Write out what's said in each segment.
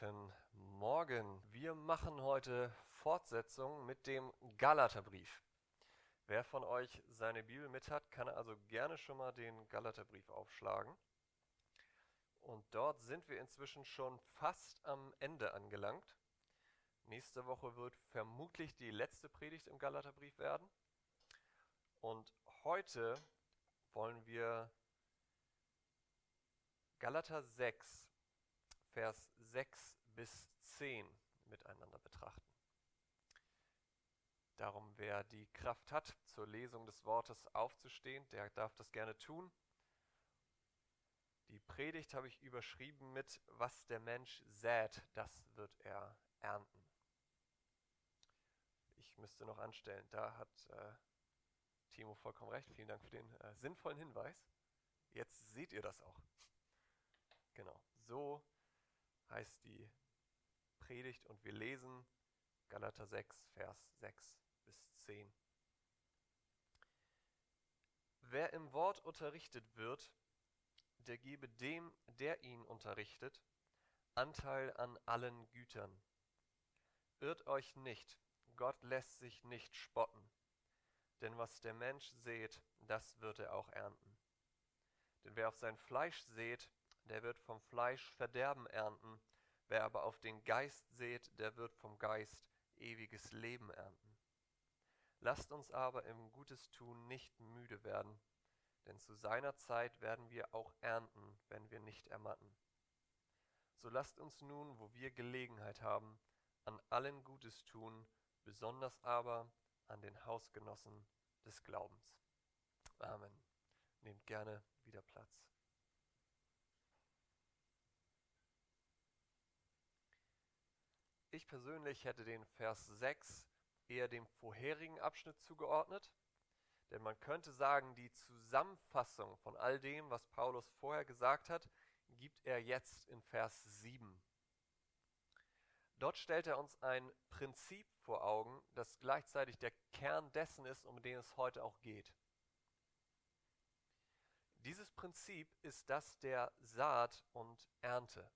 Guten Morgen. Wir machen heute Fortsetzung mit dem Galaterbrief. Wer von euch seine Bibel mit hat, kann also gerne schon mal den Galaterbrief aufschlagen. Und dort sind wir inzwischen schon fast am Ende angelangt. Nächste Woche wird vermutlich die letzte Predigt im Galaterbrief werden. Und heute wollen wir Galater 6 Vers 6 bis 10 miteinander betrachten. Darum, wer die Kraft hat, zur Lesung des Wortes aufzustehen, der darf das gerne tun. Die Predigt habe ich überschrieben mit, was der Mensch sät, das wird er ernten. Ich müsste noch anstellen, da hat äh, Timo vollkommen recht. Vielen Dank für den äh, sinnvollen Hinweis. Jetzt seht ihr das auch. Genau, so heißt die Predigt und wir lesen Galater 6, Vers 6 bis 10. Wer im Wort unterrichtet wird, der gebe dem, der ihn unterrichtet, Anteil an allen Gütern. Irrt euch nicht, Gott lässt sich nicht spotten, denn was der Mensch sät, das wird er auch ernten. Denn wer auf sein Fleisch sät, der wird vom Fleisch Verderben ernten. Wer aber auf den Geist seht, der wird vom Geist ewiges Leben ernten. Lasst uns aber im Gutes tun nicht müde werden, denn zu seiner Zeit werden wir auch ernten, wenn wir nicht ermatten. So lasst uns nun, wo wir Gelegenheit haben, an allen Gutes tun, besonders aber an den Hausgenossen des Glaubens. Amen. Nehmt gerne wieder Platz. Ich persönlich hätte den Vers 6 eher dem vorherigen Abschnitt zugeordnet, denn man könnte sagen, die Zusammenfassung von all dem, was Paulus vorher gesagt hat, gibt er jetzt in Vers 7. Dort stellt er uns ein Prinzip vor Augen, das gleichzeitig der Kern dessen ist, um den es heute auch geht. Dieses Prinzip ist das der Saat und Ernte.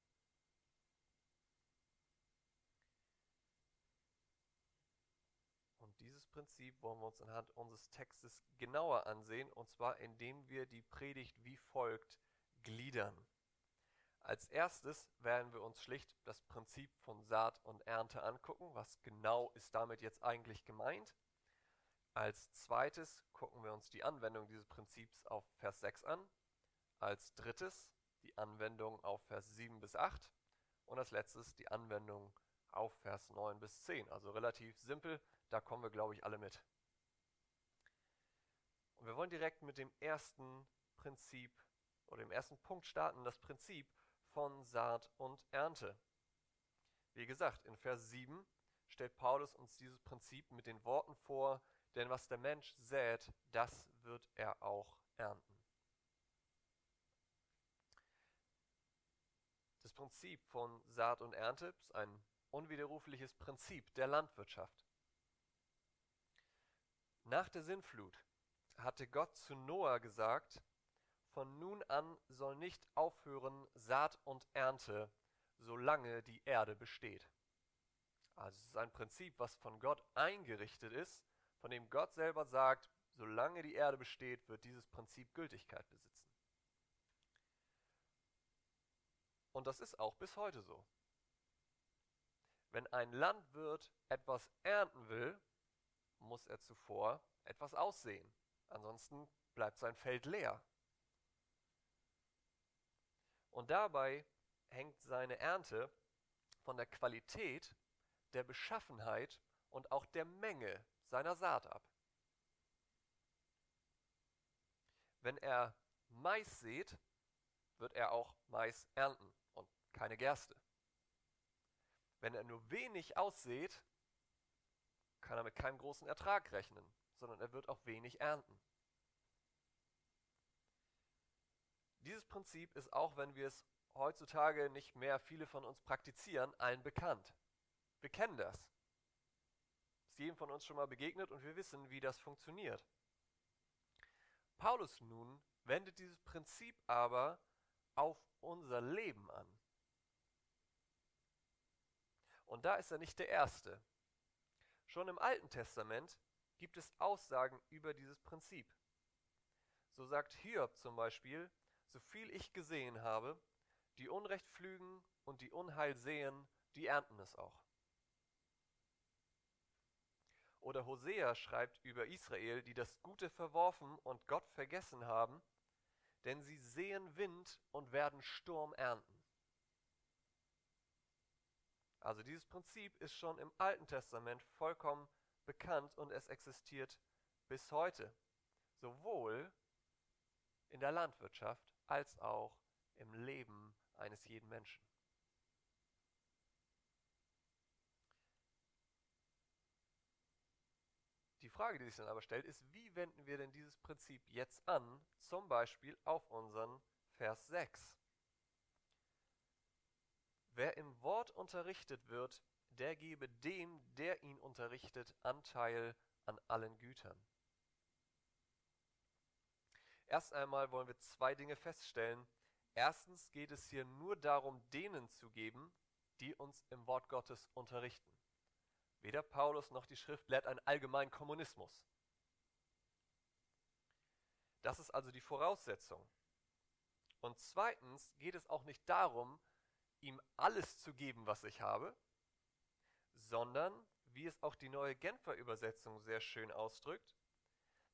Prinzip wollen wir uns anhand unseres Textes genauer ansehen, und zwar indem wir die Predigt wie folgt gliedern. Als erstes werden wir uns schlicht das Prinzip von Saat und Ernte angucken. Was genau ist damit jetzt eigentlich gemeint? Als zweites gucken wir uns die Anwendung dieses Prinzips auf Vers 6 an. Als drittes die Anwendung auf Vers 7 bis 8. Und als letztes die Anwendung auf Vers 9 bis 10. Also relativ simpel, da kommen wir, glaube ich, alle mit. Und wir wollen direkt mit dem ersten Prinzip oder dem ersten Punkt starten, das Prinzip von Saat und Ernte. Wie gesagt, in Vers 7 stellt Paulus uns dieses Prinzip mit den Worten vor, denn was der Mensch sät, das wird er auch ernten. Das Prinzip von Saat und Ernte ist ein unwiderrufliches Prinzip der Landwirtschaft. Nach der Sintflut hatte Gott zu Noah gesagt, von nun an soll nicht aufhören Saat und Ernte, solange die Erde besteht. Also es ist ein Prinzip, was von Gott eingerichtet ist, von dem Gott selber sagt, solange die Erde besteht, wird dieses Prinzip Gültigkeit besitzen. Und das ist auch bis heute so. Wenn ein Landwirt etwas ernten will, muss er zuvor etwas aussehen. Ansonsten bleibt sein Feld leer. Und dabei hängt seine Ernte von der Qualität, der Beschaffenheit und auch der Menge seiner Saat ab. Wenn er Mais sät, wird er auch Mais ernten und keine Gerste. Wenn er nur wenig aussät, kann er mit keinem großen Ertrag rechnen, sondern er wird auch wenig ernten. Dieses Prinzip ist auch, wenn wir es heutzutage nicht mehr viele von uns praktizieren, allen bekannt. Wir kennen das. Ist jedem von uns schon mal begegnet und wir wissen, wie das funktioniert. Paulus nun wendet dieses Prinzip aber auf unser Leben an. Und da ist er nicht der Erste. Schon im Alten Testament gibt es Aussagen über dieses Prinzip. So sagt Hiob zum Beispiel, so viel ich gesehen habe, die Unrecht pflügen und die Unheil sehen, die ernten es auch. Oder Hosea schreibt über Israel, die das Gute verworfen und Gott vergessen haben, denn sie sehen Wind und werden Sturm ernten. Also dieses Prinzip ist schon im Alten Testament vollkommen bekannt und es existiert bis heute, sowohl in der Landwirtschaft als auch im Leben eines jeden Menschen. Die Frage, die sich dann aber stellt, ist, wie wenden wir denn dieses Prinzip jetzt an, zum Beispiel auf unseren Vers 6? Wer im Wort unterrichtet wird, der gebe dem, der ihn unterrichtet, Anteil an allen Gütern. Erst einmal wollen wir zwei Dinge feststellen. Erstens geht es hier nur darum, denen zu geben, die uns im Wort Gottes unterrichten. Weder Paulus noch die Schrift lehrt einen allgemeinen Kommunismus. Das ist also die Voraussetzung. Und zweitens geht es auch nicht darum, ihm alles zu geben, was ich habe, sondern, wie es auch die neue Genfer Übersetzung sehr schön ausdrückt,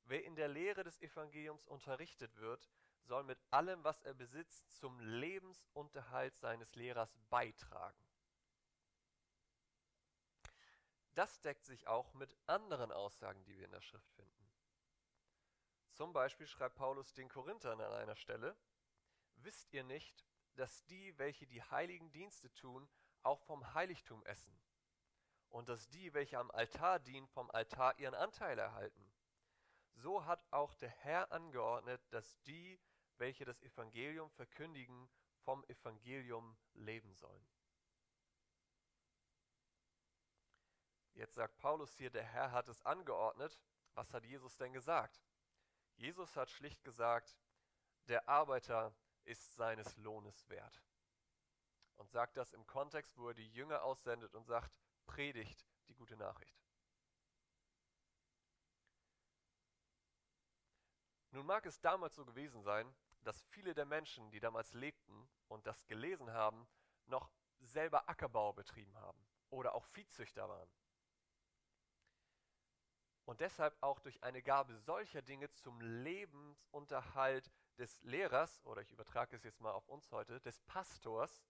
wer in der Lehre des Evangeliums unterrichtet wird, soll mit allem, was er besitzt, zum Lebensunterhalt seines Lehrers beitragen. Das deckt sich auch mit anderen Aussagen, die wir in der Schrift finden. Zum Beispiel schreibt Paulus den Korinthern an einer Stelle, Wisst ihr nicht, dass die, welche die heiligen Dienste tun, auch vom Heiligtum essen? Und dass die, welche am Altar dienen, vom Altar ihren Anteil erhalten? So hat auch der Herr angeordnet, dass die, welche das Evangelium verkündigen, vom Evangelium leben sollen. Jetzt sagt Paulus hier, der Herr hat es angeordnet. Was hat Jesus denn gesagt? Jesus hat schlicht gesagt, der Arbeiter ist seines Lohnes wert. Und sagt das im Kontext, wo er die Jünger aussendet und sagt, predigt die gute Nachricht. Nun mag es damals so gewesen sein, dass viele der Menschen, die damals lebten und das gelesen haben, noch selber Ackerbau betrieben haben oder auch Viehzüchter waren und deshalb auch durch eine Gabe solcher Dinge zum Lebensunterhalt des Lehrers, oder ich übertrage es jetzt mal auf uns heute, des Pastors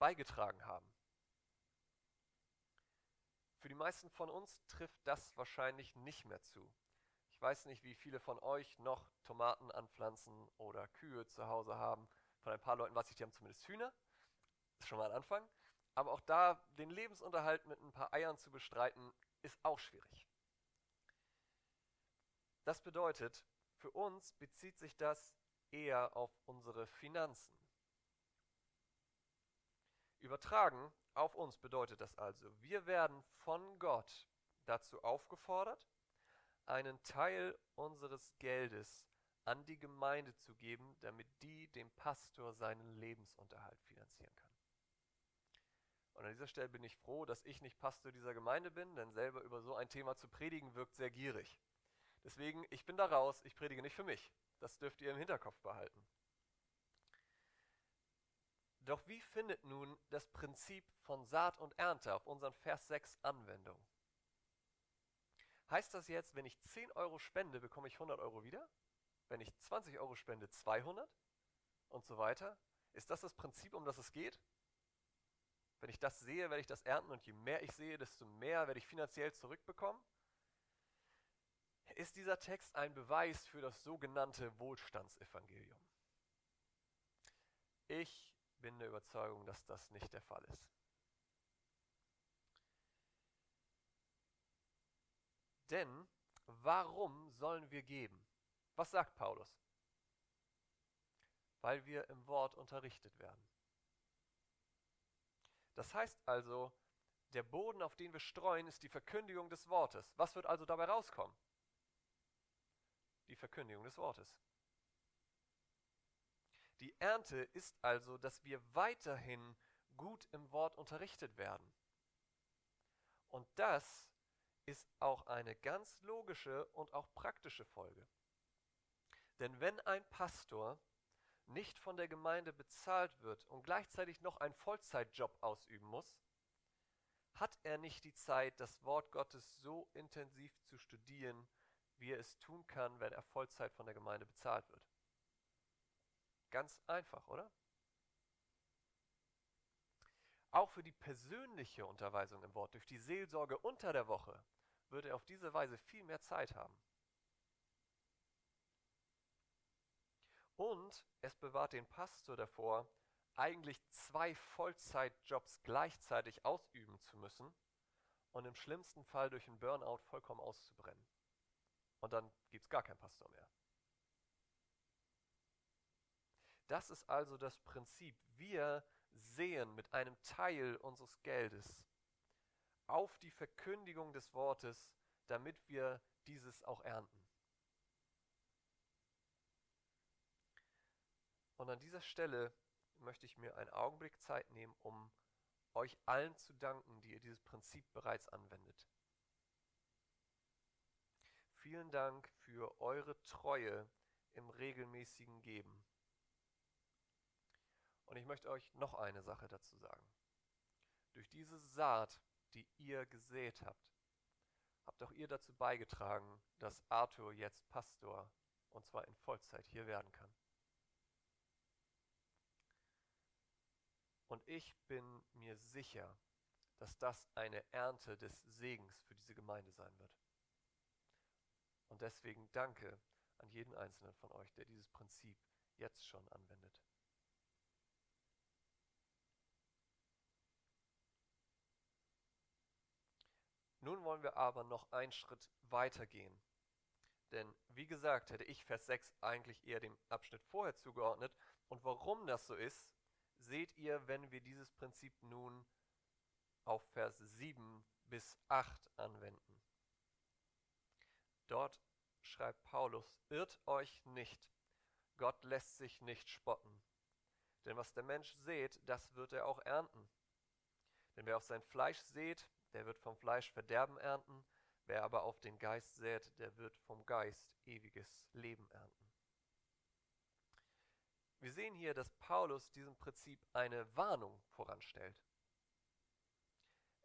beigetragen haben. Für die meisten von uns trifft das wahrscheinlich nicht mehr zu. Ich weiß nicht, wie viele von euch noch Tomaten anpflanzen oder Kühe zu Hause haben. Von ein paar Leuten weiß ich, die haben zumindest Hühner. Das ist schon mal ein Anfang. Aber auch da den Lebensunterhalt mit ein paar Eiern zu bestreiten, ist auch schwierig. Das bedeutet, für uns bezieht sich das eher auf unsere Finanzen. Übertragen auf uns bedeutet das also, wir werden von Gott dazu aufgefordert, einen Teil unseres Geldes an die Gemeinde zu geben, damit die dem Pastor seinen Lebensunterhalt finanzieren kann. Und an dieser Stelle bin ich froh, dass ich nicht Pastor dieser Gemeinde bin, denn selber über so ein Thema zu predigen wirkt sehr gierig. Deswegen, ich bin da raus, ich predige nicht für mich. Das dürft ihr im Hinterkopf behalten. Doch wie findet nun das Prinzip von Saat und Ernte auf unseren Vers 6 Anwendung? Heißt das jetzt, wenn ich 10 Euro spende, bekomme ich 100 Euro wieder? Wenn ich 20 Euro spende, 200? Und so weiter? Ist das das Prinzip, um das es geht? Wenn ich das sehe, werde ich das ernten und je mehr ich sehe, desto mehr werde ich finanziell zurückbekommen? Ist dieser Text ein Beweis für das sogenannte Wohlstandsevangelium. Ich bin der Überzeugung, dass das nicht der Fall ist. Denn warum sollen wir geben? Was sagt Paulus? Weil wir im Wort unterrichtet werden. Das heißt also, der Boden, auf den wir streuen, ist die Verkündigung des Wortes. Was wird also dabei rauskommen? Die Verkündigung des Wortes. Die Ernte ist also, dass wir weiterhin gut im Wort unterrichtet werden. Und das ist auch eine ganz logische und auch praktische Folge. Denn wenn ein Pastor nicht von der Gemeinde bezahlt wird und gleichzeitig noch einen Vollzeitjob ausüben muss, hat er nicht die Zeit, das Wort Gottes so intensiv zu studieren, wie er es tun kann, wenn er Vollzeit von der Gemeinde bezahlt wird. Ganz einfach, oder? Auch für die persönliche Unterweisung im Wort durch die Seelsorge unter der Woche würde er auf diese Weise viel mehr Zeit haben. Und es bewahrt den Pastor davor, eigentlich zwei Vollzeitjobs gleichzeitig ausüben zu müssen und im schlimmsten Fall durch einen Burnout vollkommen auszubrennen. Und dann gibt es gar keinen Pastor mehr. Das ist also das Prinzip. Wir sehen mit einem Teil unseres Geldes auf die Verkündigung des Wortes, damit wir dieses auch ernten. Und an dieser Stelle möchte ich mir einen Augenblick Zeit nehmen, um euch allen zu danken, die ihr dieses Prinzip bereits anwendet. Vielen Dank für eure Treue im regelmäßigen Geben. Und ich möchte euch noch eine Sache dazu sagen. Durch diese Saat, die ihr gesät habt, habt auch ihr dazu beigetragen, dass Arthur jetzt Pastor und zwar in Vollzeit hier werden kann. Und ich bin mir sicher, dass das eine Ernte des Segens für diese Gemeinde sein wird. Und deswegen danke an jeden einzelnen von euch, der dieses Prinzip jetzt schon anwendet. Nun wollen wir aber noch einen Schritt weiter gehen. Denn wie gesagt, hätte ich Vers 6 eigentlich eher dem Abschnitt vorher zugeordnet. Und warum das so ist, seht ihr, wenn wir dieses Prinzip nun auf Vers 7 bis 8 anwenden. Dort schreibt Paulus, irrt euch nicht, Gott lässt sich nicht spotten. Denn was der Mensch sät, das wird er auch ernten. Denn wer auf sein Fleisch sät, der wird vom Fleisch Verderben ernten, wer aber auf den Geist sät, der wird vom Geist ewiges Leben ernten. Wir sehen hier, dass Paulus diesem Prinzip eine Warnung voranstellt.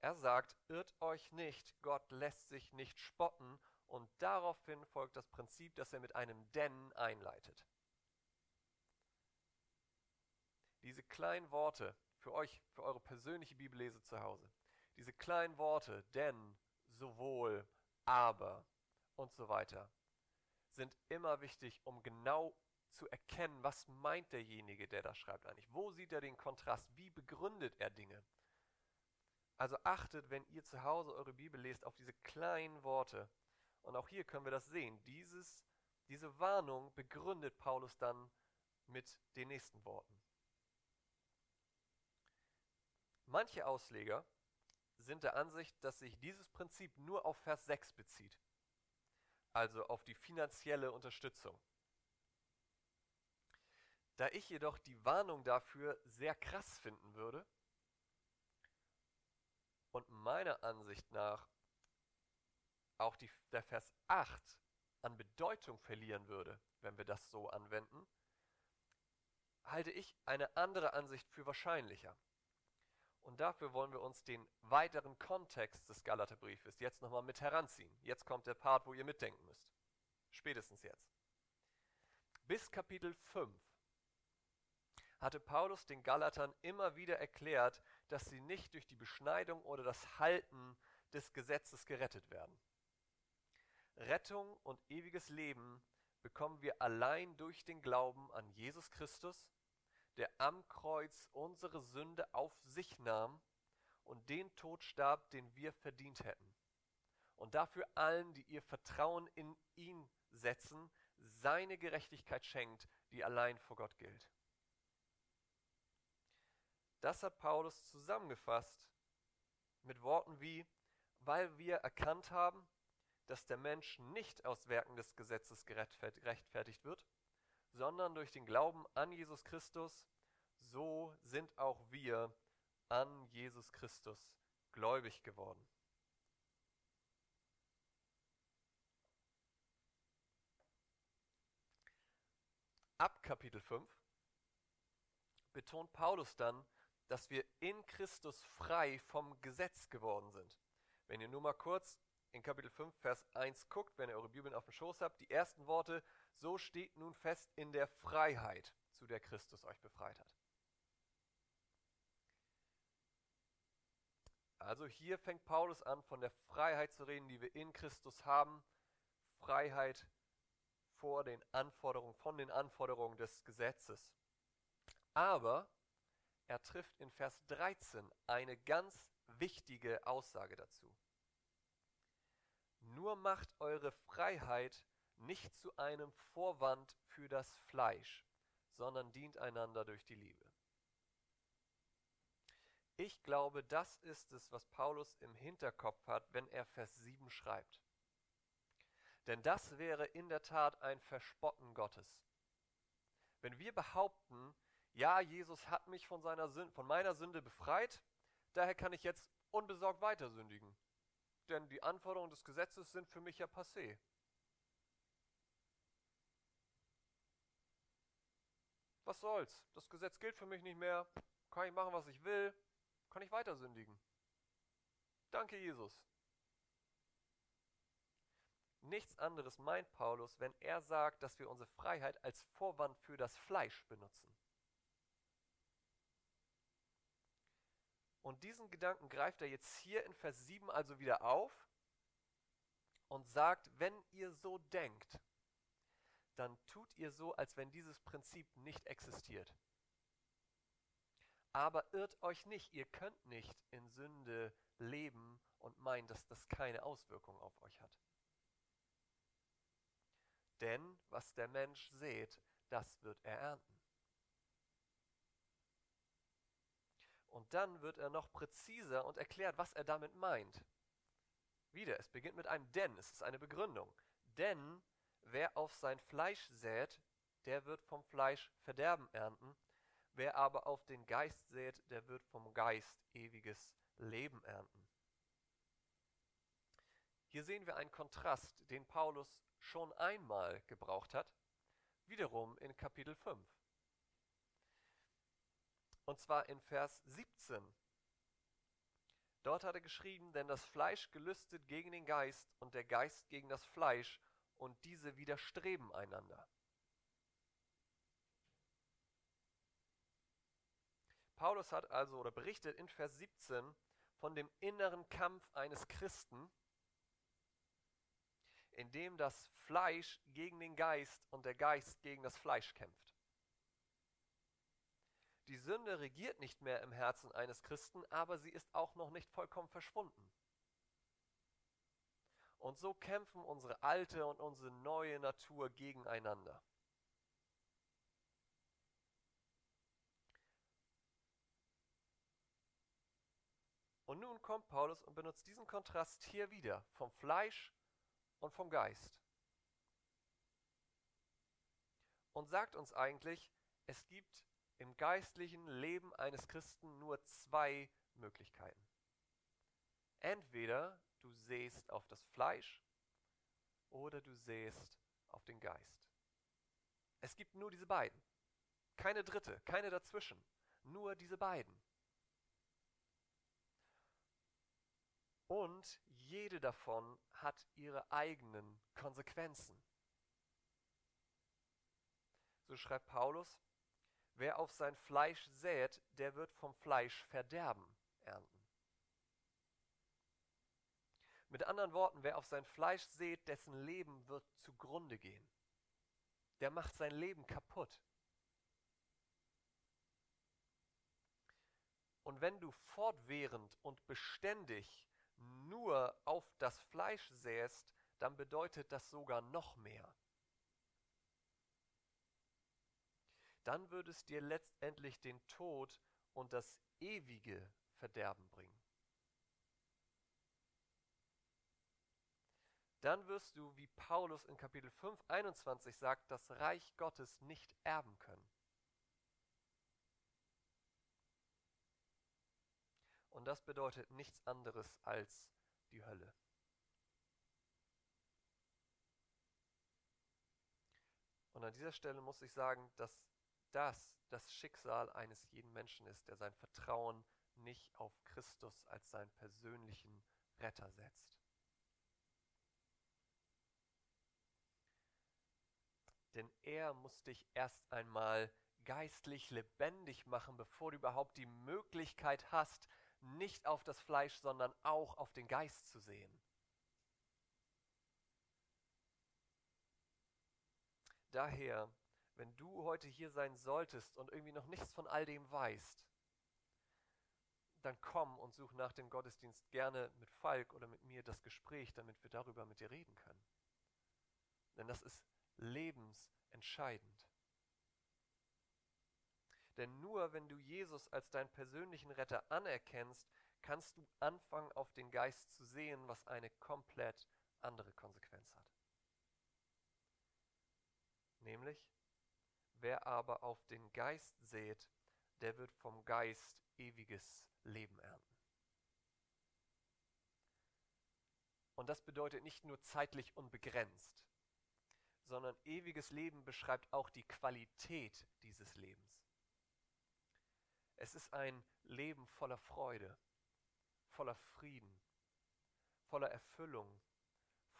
Er sagt, irrt euch nicht, Gott lässt sich nicht spotten und daraufhin folgt das Prinzip, das er mit einem denn einleitet. Diese kleinen Worte für euch, für eure persönliche Bibellese zu Hause, diese kleinen Worte, denn, sowohl, aber und so weiter, sind immer wichtig, um genau zu erkennen, was meint derjenige, der das schreibt eigentlich. Wo sieht er den Kontrast? Wie begründet er Dinge? Also achtet, wenn ihr zu Hause eure Bibel lest, auf diese kleinen Worte. Und auch hier können wir das sehen. Dieses, diese Warnung begründet Paulus dann mit den nächsten Worten. Manche Ausleger sind der Ansicht, dass sich dieses Prinzip nur auf Vers 6 bezieht, also auf die finanzielle Unterstützung. Da ich jedoch die Warnung dafür sehr krass finden würde und meiner Ansicht nach auch die, der Vers 8 an Bedeutung verlieren würde, wenn wir das so anwenden, halte ich eine andere Ansicht für wahrscheinlicher. Und dafür wollen wir uns den weiteren Kontext des Galaterbriefes jetzt nochmal mit heranziehen. Jetzt kommt der Part, wo ihr mitdenken müsst. Spätestens jetzt. Bis Kapitel 5 hatte Paulus den Galatern immer wieder erklärt, dass sie nicht durch die Beschneidung oder das Halten des Gesetzes gerettet werden. Rettung und ewiges Leben bekommen wir allein durch den Glauben an Jesus Christus, der am Kreuz unsere Sünde auf sich nahm und den Tod starb, den wir verdient hätten. Und dafür allen, die ihr Vertrauen in ihn setzen, seine Gerechtigkeit schenkt, die allein vor Gott gilt. Das hat Paulus zusammengefasst mit Worten wie, weil wir erkannt haben, dass der Mensch nicht aus Werken des Gesetzes gerechtfertigt wird, sondern durch den Glauben an Jesus Christus, so sind auch wir an Jesus Christus gläubig geworden. Ab Kapitel 5 betont Paulus dann dass wir in Christus frei vom Gesetz geworden sind. Wenn ihr nur mal kurz in Kapitel 5, Vers 1 guckt, wenn ihr eure Bibeln auf dem Schoß habt, die ersten Worte, so steht nun fest in der Freiheit, zu der Christus euch befreit hat. Also hier fängt Paulus an, von der Freiheit zu reden, die wir in Christus haben. Freiheit vor den Anforderungen, von den Anforderungen des Gesetzes. Aber er trifft in Vers 13 eine ganz wichtige Aussage dazu. Nur macht eure Freiheit nicht zu einem Vorwand für das Fleisch, sondern dient einander durch die Liebe. Ich glaube, das ist es, was Paulus im Hinterkopf hat, wenn er Vers 7 schreibt. Denn das wäre in der Tat ein Verspotten Gottes. Wenn wir behaupten, ja, Jesus hat mich von, seiner Sünde, von meiner Sünde befreit, daher kann ich jetzt unbesorgt weiter sündigen. Denn die Anforderungen des Gesetzes sind für mich ja passé. Was soll's? Das Gesetz gilt für mich nicht mehr. Kann ich machen, was ich will kann ich weiter sündigen. Danke, Jesus. Nichts anderes meint Paulus, wenn er sagt, dass wir unsere Freiheit als Vorwand für das Fleisch benutzen. Und diesen Gedanken greift er jetzt hier in Vers 7 also wieder auf und sagt, wenn ihr so denkt, dann tut ihr so, als wenn dieses Prinzip nicht existiert. Aber irrt euch nicht, ihr könnt nicht in Sünde leben und meinen, dass das keine Auswirkung auf euch hat. Denn was der Mensch sät, das wird er ernten. Und dann wird er noch präziser und erklärt, was er damit meint. Wieder, es beginnt mit einem Denn, es ist eine Begründung. Denn wer auf sein Fleisch sät, der wird vom Fleisch Verderben ernten, Wer aber auf den Geist sät, der wird vom Geist ewiges Leben ernten. Hier sehen wir einen Kontrast, den Paulus schon einmal gebraucht hat, wiederum in Kapitel 5. Und zwar in Vers 17. Dort hat er geschrieben, denn das Fleisch gelüstet gegen den Geist und der Geist gegen das Fleisch und diese widerstreben einander. Paulus hat also oder berichtet in Vers 17 von dem inneren Kampf eines Christen, in dem das Fleisch gegen den Geist und der Geist gegen das Fleisch kämpft. Die Sünde regiert nicht mehr im Herzen eines Christen, aber sie ist auch noch nicht vollkommen verschwunden. Und so kämpfen unsere alte und unsere neue Natur gegeneinander. Und nun kommt Paulus und benutzt diesen Kontrast hier wieder vom Fleisch und vom Geist. Und sagt uns eigentlich, es gibt im geistlichen Leben eines Christen nur zwei Möglichkeiten. Entweder du sähst auf das Fleisch oder du sähst auf den Geist. Es gibt nur diese beiden. Keine dritte, keine dazwischen. Nur diese beiden. Und jede davon hat ihre eigenen Konsequenzen. So schreibt Paulus, wer auf sein Fleisch sät, der wird vom Fleisch Verderben ernten. Mit anderen Worten, wer auf sein Fleisch sät, dessen Leben wird zugrunde gehen. Der macht sein Leben kaputt. Und wenn du fortwährend und beständig nur auf das Fleisch säst, dann bedeutet das sogar noch mehr. Dann würde es dir letztendlich den Tod und das ewige Verderben bringen. Dann wirst du, wie Paulus in Kapitel 5, 21 sagt, das Reich Gottes nicht erben können. Und das bedeutet nichts anderes als die Hölle. Und an dieser Stelle muss ich sagen, dass das das Schicksal eines jeden Menschen ist, der sein Vertrauen nicht auf Christus als seinen persönlichen Retter setzt. Denn er muss dich erst einmal geistlich lebendig machen, bevor du überhaupt die Möglichkeit hast, nicht auf das Fleisch, sondern auch auf den Geist zu sehen. Daher, wenn du heute hier sein solltest und irgendwie noch nichts von all dem weißt, dann komm und such nach dem Gottesdienst gerne mit Falk oder mit mir das Gespräch, damit wir darüber mit dir reden können. Denn das ist lebensentscheidend. Denn nur wenn du Jesus als deinen persönlichen Retter anerkennst, kannst du anfangen, auf den Geist zu sehen, was eine komplett andere Konsequenz hat. Nämlich, wer aber auf den Geist seht, der wird vom Geist ewiges Leben ernten. Und das bedeutet nicht nur zeitlich unbegrenzt, sondern ewiges Leben beschreibt auch die Qualität dieses Lebens. Es ist ein Leben voller Freude, voller Frieden, voller Erfüllung,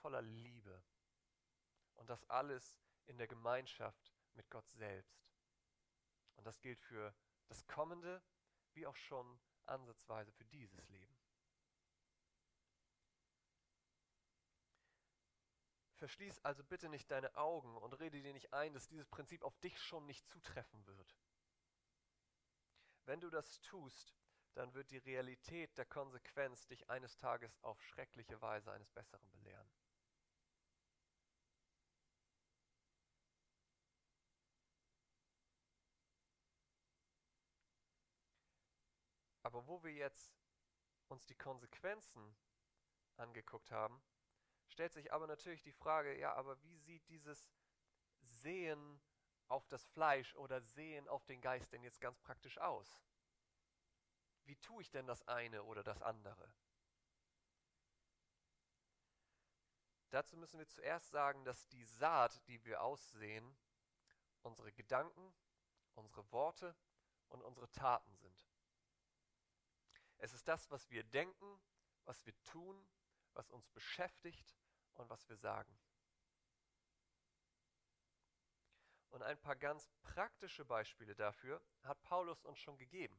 voller Liebe. Und das alles in der Gemeinschaft mit Gott selbst. Und das gilt für das kommende wie auch schon ansatzweise für dieses Leben. Verschließ also bitte nicht deine Augen und rede dir nicht ein, dass dieses Prinzip auf dich schon nicht zutreffen wird. Wenn du das tust, dann wird die Realität der Konsequenz dich eines Tages auf schreckliche Weise eines Besseren belehren. Aber wo wir jetzt uns die Konsequenzen angeguckt haben, stellt sich aber natürlich die Frage, ja, aber wie sieht dieses Sehen auf das Fleisch oder Sehen auf den Geist denn jetzt ganz praktisch aus? Wie tue ich denn das eine oder das andere? Dazu müssen wir zuerst sagen, dass die Saat, die wir aussehen, unsere Gedanken, unsere Worte und unsere Taten sind. Es ist das, was wir denken, was wir tun, was uns beschäftigt und was wir sagen. Und ein paar ganz praktische Beispiele dafür hat Paulus uns schon gegeben.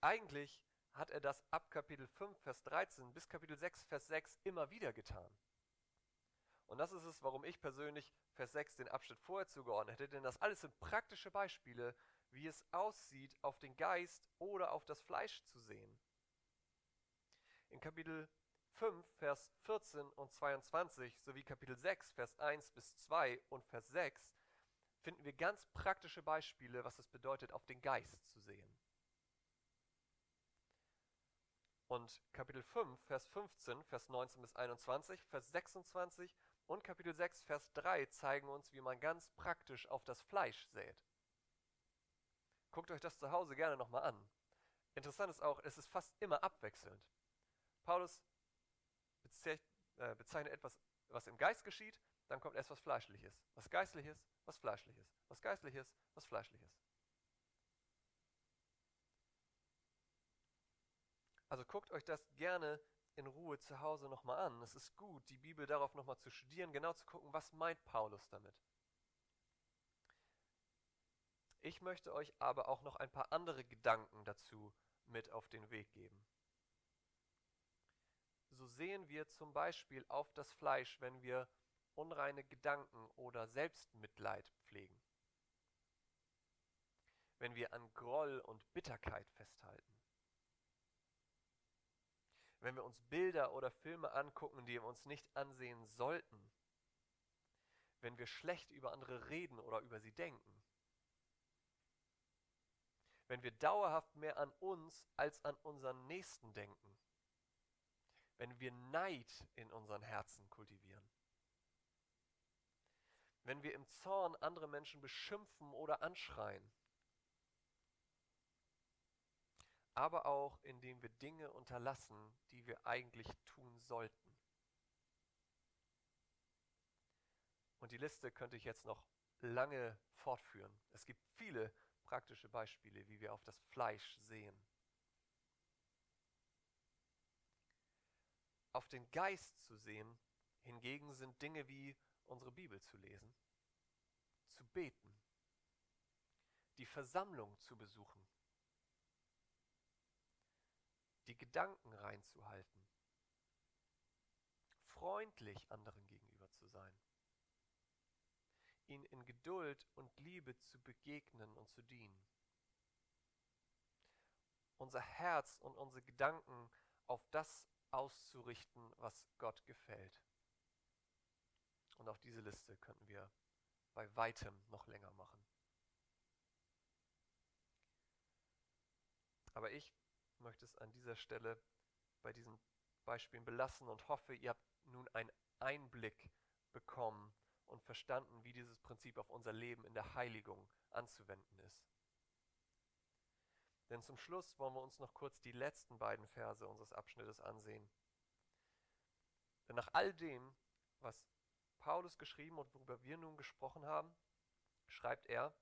Eigentlich hat er das ab Kapitel 5, Vers 13 bis Kapitel 6, Vers 6 immer wieder getan. Und das ist es, warum ich persönlich Vers 6 den Abschnitt vorher zugeordnet hätte, denn das alles sind praktische Beispiele, wie es aussieht, auf den Geist oder auf das Fleisch zu sehen. In Kapitel 5, Vers 14 und 22 sowie Kapitel 6, Vers 1 bis 2 und Vers 6 finden wir ganz praktische Beispiele, was es bedeutet, auf den Geist zu sehen. Und Kapitel 5, Vers 15, Vers 19 bis 21, Vers 26 und Kapitel 6, Vers 3 zeigen uns, wie man ganz praktisch auf das Fleisch sät. Guckt euch das zu Hause gerne nochmal an. Interessant ist auch, es ist fast immer abwechselnd. Paulus äh, bezeichnet etwas, was im Geist geschieht, dann kommt erst was Fleischliches. Was Geistliches, was Fleischliches. Was Geistliches, was Fleischliches. Also guckt euch das gerne in Ruhe zu Hause nochmal an. Es ist gut, die Bibel darauf nochmal zu studieren, genau zu gucken, was meint Paulus damit. Ich möchte euch aber auch noch ein paar andere Gedanken dazu mit auf den Weg geben. So sehen wir zum Beispiel auf das Fleisch, wenn wir unreine Gedanken oder Selbstmitleid pflegen. Wenn wir an Groll und Bitterkeit festhalten. Wenn wir uns Bilder oder Filme angucken, die wir uns nicht ansehen sollten. Wenn wir schlecht über andere reden oder über sie denken. Wenn wir dauerhaft mehr an uns als an unseren Nächsten denken wenn wir Neid in unseren Herzen kultivieren. Wenn wir im Zorn andere Menschen beschimpfen oder anschreien. Aber auch indem wir Dinge unterlassen, die wir eigentlich tun sollten. Und die Liste könnte ich jetzt noch lange fortführen. Es gibt viele praktische Beispiele, wie wir auf das Fleisch sehen. Auf den Geist zu sehen, hingegen sind Dinge wie unsere Bibel zu lesen, zu beten, die Versammlung zu besuchen, die Gedanken reinzuhalten, freundlich anderen gegenüber zu sein, ihnen in Geduld und Liebe zu begegnen und zu dienen, unser Herz und unsere Gedanken auf das auszurichten, was Gott gefällt. Und auch diese Liste könnten wir bei weitem noch länger machen. Aber ich möchte es an dieser Stelle bei diesen Beispielen belassen und hoffe, ihr habt nun einen Einblick bekommen und verstanden, wie dieses Prinzip auf unser Leben in der Heiligung anzuwenden ist. Denn zum Schluss wollen wir uns noch kurz die letzten beiden Verse unseres Abschnittes ansehen. Denn nach all dem, was Paulus geschrieben und worüber wir nun gesprochen haben, schreibt er,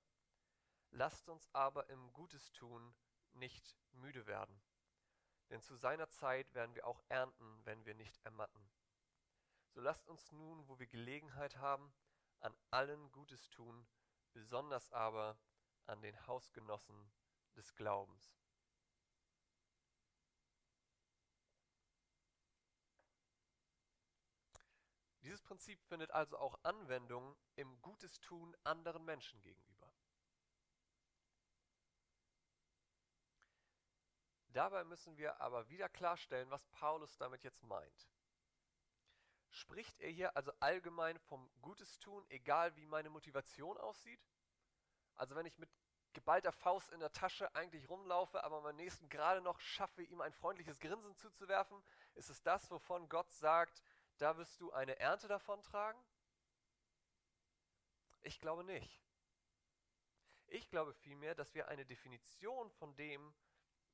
lasst uns aber im Gutes tun nicht müde werden. Denn zu seiner Zeit werden wir auch ernten, wenn wir nicht ermatten. So lasst uns nun, wo wir Gelegenheit haben, an allen Gutes tun, besonders aber an den Hausgenossen des Glaubens. Dieses Prinzip findet also auch Anwendung im Gutes tun anderen Menschen gegenüber. Dabei müssen wir aber wieder klarstellen, was Paulus damit jetzt meint. Spricht er hier also allgemein vom Gutes tun, egal wie meine Motivation aussieht? Also wenn ich mit geballter Faust in der Tasche eigentlich rumlaufe, aber meinem Nächsten gerade noch schaffe, ihm ein freundliches Grinsen zuzuwerfen, ist es das, wovon Gott sagt, da wirst du eine Ernte davon tragen? Ich glaube nicht. Ich glaube vielmehr, dass wir eine Definition von dem,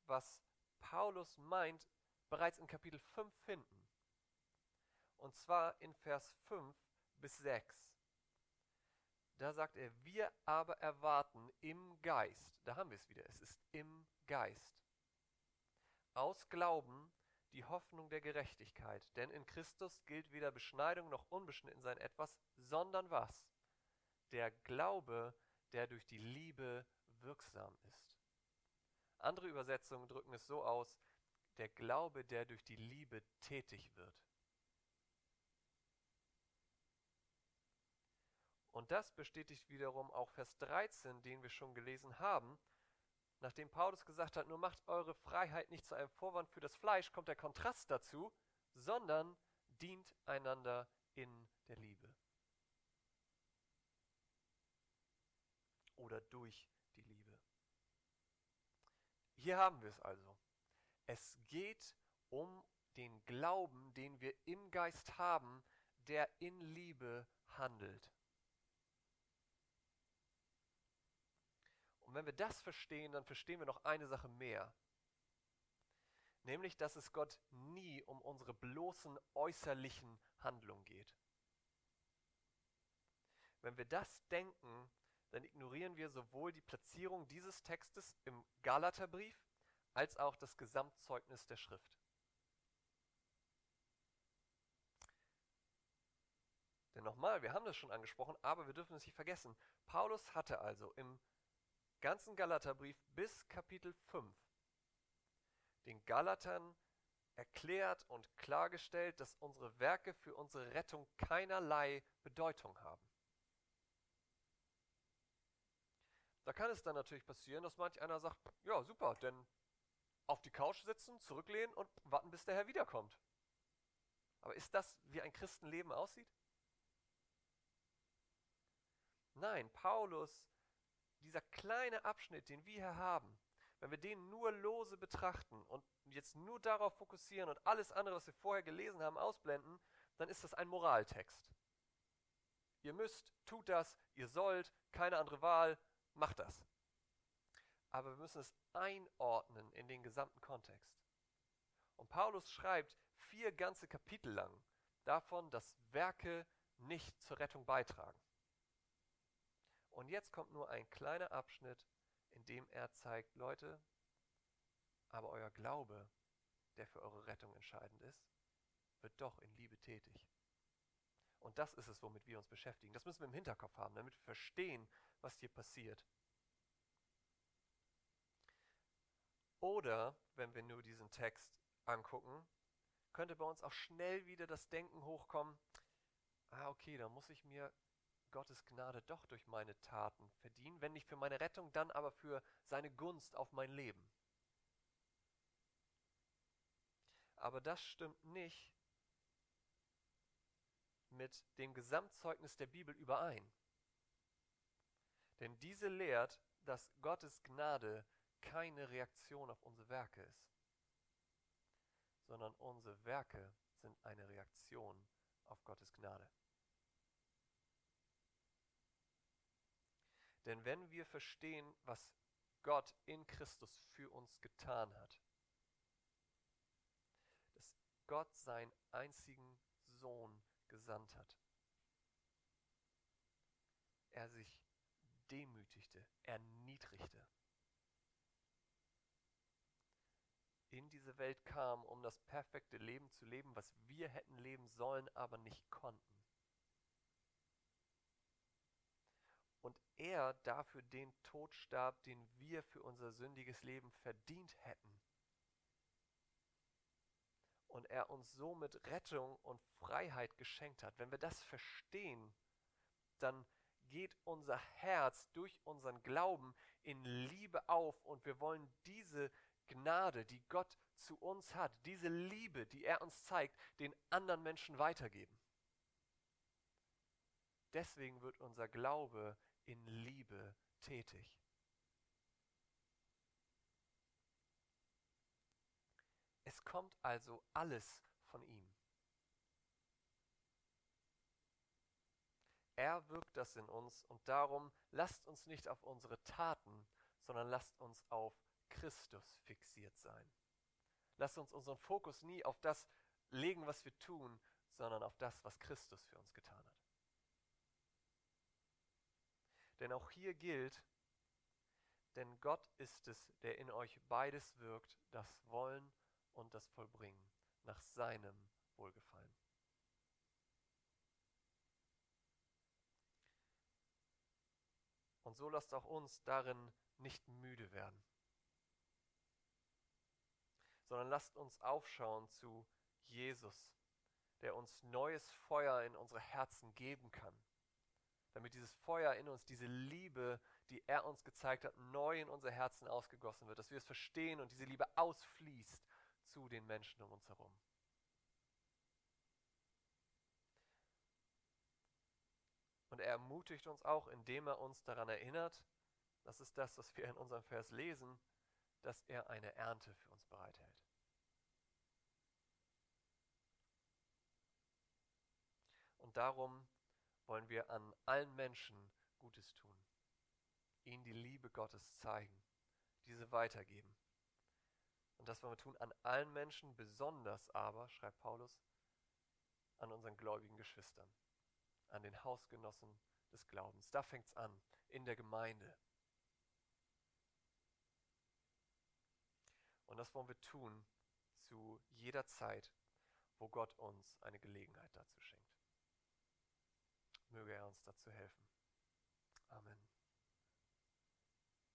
was Paulus meint, bereits in Kapitel 5 finden. Und zwar in Vers 5 bis 6. Da sagt er, wir aber erwarten im Geist, da haben wir es wieder, es ist im Geist, aus Glauben die Hoffnung der Gerechtigkeit. Denn in Christus gilt weder Beschneidung noch Unbeschnitten sein etwas, sondern was? Der Glaube, der durch die Liebe wirksam ist. Andere Übersetzungen drücken es so aus, der Glaube, der durch die Liebe tätig wird. Und das bestätigt wiederum auch Vers 13, den wir schon gelesen haben, Nachdem Paulus gesagt hat, nur macht eure Freiheit nicht zu einem Vorwand für das Fleisch, kommt der Kontrast dazu, sondern dient einander in der Liebe. Oder durch die Liebe. Hier haben wir es also. Es geht um den Glauben, den wir im Geist haben, der in Liebe handelt. Und wenn wir das verstehen, dann verstehen wir noch eine Sache mehr. Nämlich, dass es Gott nie um unsere bloßen äußerlichen Handlungen geht. Wenn wir das denken, dann ignorieren wir sowohl die Platzierung dieses Textes im Galaterbrief als auch das Gesamtzeugnis der Schrift. Denn nochmal, wir haben das schon angesprochen, aber wir dürfen es nicht vergessen. Paulus hatte also im ganzen Galaterbrief bis Kapitel 5 den Galatern erklärt und klargestellt, dass unsere Werke für unsere Rettung keinerlei Bedeutung haben. Da kann es dann natürlich passieren, dass manch einer sagt, ja super, denn auf die Couch sitzen, zurücklehnen und warten, bis der Herr wiederkommt. Aber ist das, wie ein Christenleben aussieht? Nein, Paulus dieser kleine Abschnitt, den wir hier haben, wenn wir den nur lose betrachten und jetzt nur darauf fokussieren und alles andere, was wir vorher gelesen haben, ausblenden, dann ist das ein Moraltext. Ihr müsst, tut das, ihr sollt, keine andere Wahl, macht das. Aber wir müssen es einordnen in den gesamten Kontext. Und Paulus schreibt vier ganze Kapitel lang davon, dass Werke nicht zur Rettung beitragen. Und jetzt kommt nur ein kleiner Abschnitt, in dem er zeigt, Leute, aber euer Glaube, der für eure Rettung entscheidend ist, wird doch in Liebe tätig. Und das ist es, womit wir uns beschäftigen. Das müssen wir im Hinterkopf haben, damit wir verstehen, was hier passiert. Oder, wenn wir nur diesen Text angucken, könnte bei uns auch schnell wieder das Denken hochkommen, ah okay, dann muss ich mir Gottes Gnade doch durch meine Taten verdienen, wenn nicht für meine Rettung, dann aber für seine Gunst auf mein Leben. Aber das stimmt nicht mit dem Gesamtzeugnis der Bibel überein. Denn diese lehrt, dass Gottes Gnade keine Reaktion auf unsere Werke ist, sondern unsere Werke sind eine Reaktion auf Gottes Gnade. Denn wenn wir verstehen, was Gott in Christus für uns getan hat, dass Gott seinen einzigen Sohn gesandt hat, er sich demütigte, erniedrigte, in diese Welt kam, um das perfekte Leben zu leben, was wir hätten leben sollen, aber nicht konnten. Und er dafür den Tod starb, den wir für unser sündiges Leben verdient hätten. Und er uns somit Rettung und Freiheit geschenkt hat. Wenn wir das verstehen, dann geht unser Herz durch unseren Glauben in Liebe auf und wir wollen diese Gnade, die Gott zu uns hat, diese Liebe, die er uns zeigt, den anderen Menschen weitergeben. Deswegen wird unser Glaube in Liebe tätig. Es kommt also alles von ihm. Er wirkt das in uns und darum lasst uns nicht auf unsere Taten, sondern lasst uns auf Christus fixiert sein. Lasst uns unseren Fokus nie auf das legen, was wir tun, sondern auf das, was Christus für uns getan hat. Denn auch hier gilt, denn Gott ist es, der in euch beides wirkt, das Wollen und das Vollbringen, nach seinem Wohlgefallen. Und so lasst auch uns darin nicht müde werden sondern lasst uns aufschauen zu Jesus, der uns neues Feuer in unsere Herzen geben kann. Damit dieses Feuer in uns, diese Liebe, die er uns gezeigt hat, neu in unser Herzen ausgegossen wird, dass wir es verstehen und diese Liebe ausfließt zu den Menschen um uns herum. Und er ermutigt uns auch, indem er uns daran erinnert, das ist das, was wir in unserem Vers lesen, dass er eine Ernte für uns bereithält. Und darum wollen wir an allen Menschen Gutes tun, ihnen die Liebe Gottes zeigen, diese weitergeben. Und das wollen wir tun an allen Menschen, besonders aber, schreibt Paulus, an unseren gläubigen Geschwistern, an den Hausgenossen des Glaubens. Da fängt es an, in der Gemeinde. Und das wollen wir tun zu jeder Zeit, wo Gott uns eine Gelegenheit dazu schenkt. Möge er uns dazu helfen. Amen.